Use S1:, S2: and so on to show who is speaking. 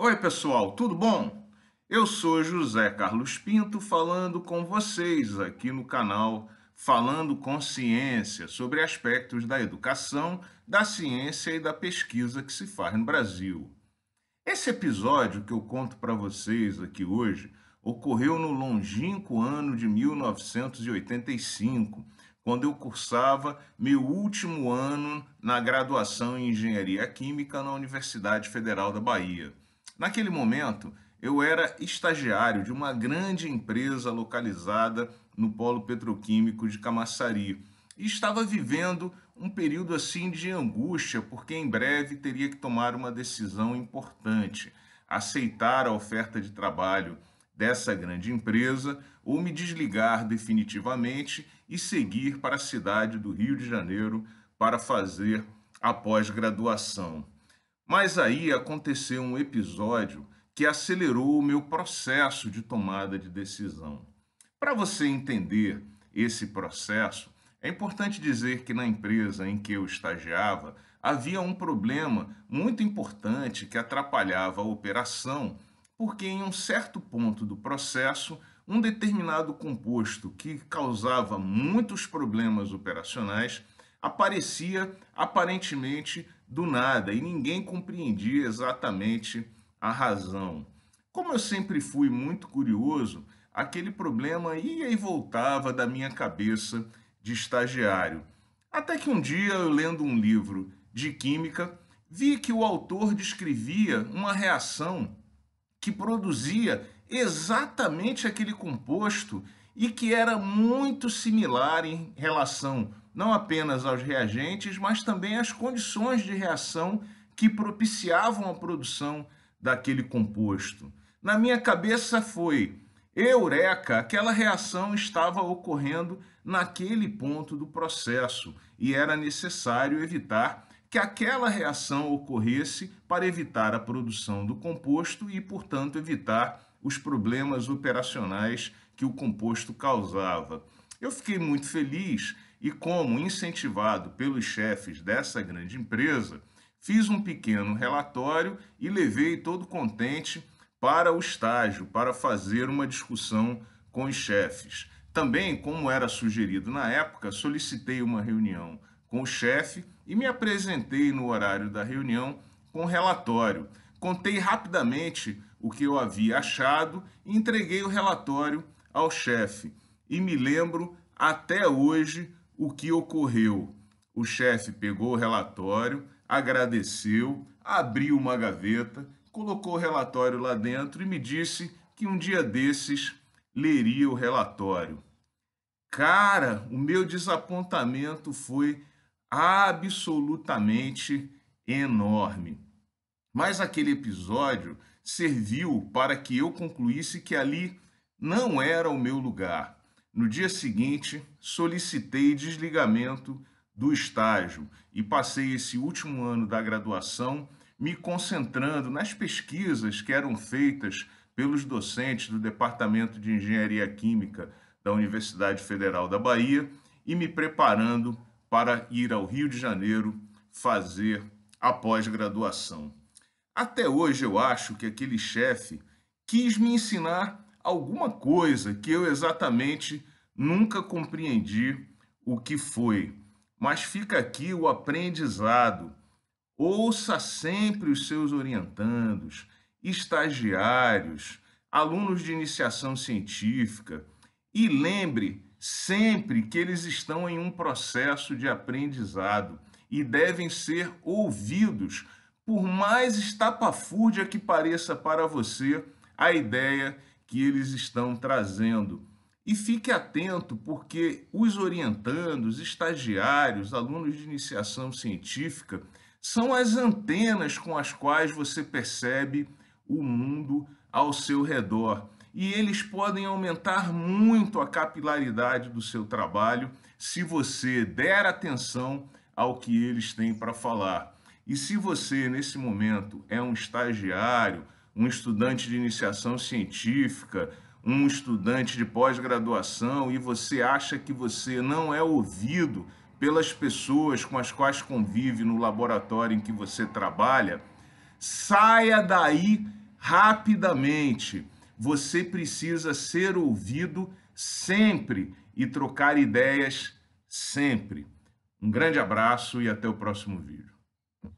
S1: Oi, pessoal, tudo bom? Eu sou José Carlos Pinto falando com vocês aqui no canal Falando com Ciência sobre aspectos da educação, da ciência e da pesquisa que se faz no Brasil. Esse episódio que eu conto para vocês aqui hoje ocorreu no longínquo ano de 1985, quando eu cursava meu último ano na graduação em Engenharia Química na Universidade Federal da Bahia. Naquele momento, eu era estagiário de uma grande empresa localizada no polo petroquímico de Camaçari e estava vivendo um período assim de angústia, porque em breve teria que tomar uma decisão importante, aceitar a oferta de trabalho dessa grande empresa ou me desligar definitivamente e seguir para a cidade do Rio de Janeiro para fazer a pós-graduação. Mas aí aconteceu um episódio que acelerou o meu processo de tomada de decisão. Para você entender esse processo, é importante dizer que na empresa em que eu estagiava havia um problema muito importante que atrapalhava a operação, porque em um certo ponto do processo, um determinado composto que causava muitos problemas operacionais aparecia aparentemente do nada e ninguém compreendia exatamente a razão. Como eu sempre fui muito curioso, aquele problema ia e voltava da minha cabeça de estagiário. Até que um dia, eu lendo um livro de química, vi que o autor descrevia uma reação que produzia exatamente aquele composto e que era muito similar em relação não apenas aos reagentes, mas também às condições de reação que propiciavam a produção daquele composto. Na minha cabeça foi, eureka, aquela reação estava ocorrendo naquele ponto do processo e era necessário evitar que aquela reação ocorresse para evitar a produção do composto e, portanto, evitar os problemas operacionais que o composto causava. Eu fiquei muito feliz e, como incentivado pelos chefes dessa grande empresa, fiz um pequeno relatório e levei todo contente para o estágio, para fazer uma discussão com os chefes. Também, como era sugerido na época, solicitei uma reunião com o chefe e me apresentei no horário da reunião com relatório. Contei rapidamente o que eu havia achado e entreguei o relatório ao chefe. E me lembro até hoje o que ocorreu. O chefe pegou o relatório, agradeceu, abriu uma gaveta, colocou o relatório lá dentro e me disse que um dia desses leria o relatório. Cara, o meu desapontamento foi absolutamente enorme. Mas aquele episódio serviu para que eu concluísse que ali não era o meu lugar. No dia seguinte, solicitei desligamento do estágio e passei esse último ano da graduação me concentrando nas pesquisas que eram feitas pelos docentes do Departamento de Engenharia Química da Universidade Federal da Bahia e me preparando para ir ao Rio de Janeiro fazer a pós-graduação. Até hoje eu acho que aquele chefe quis me ensinar alguma coisa que eu exatamente nunca compreendi o que foi. Mas fica aqui o aprendizado. Ouça sempre os seus orientandos, estagiários, alunos de iniciação científica e lembre sempre que eles estão em um processo de aprendizado e devem ser ouvidos, por mais estapafúrdia que pareça para você a ideia que eles estão trazendo. E fique atento, porque os orientandos, estagiários, alunos de iniciação científica, são as antenas com as quais você percebe o mundo ao seu redor. E eles podem aumentar muito a capilaridade do seu trabalho se você der atenção ao que eles têm para falar. E se você, nesse momento, é um estagiário, um estudante de iniciação científica, um estudante de pós-graduação e você acha que você não é ouvido pelas pessoas com as quais convive no laboratório em que você trabalha, saia daí rapidamente. Você precisa ser ouvido sempre e trocar ideias sempre. Um grande abraço e até o próximo vídeo.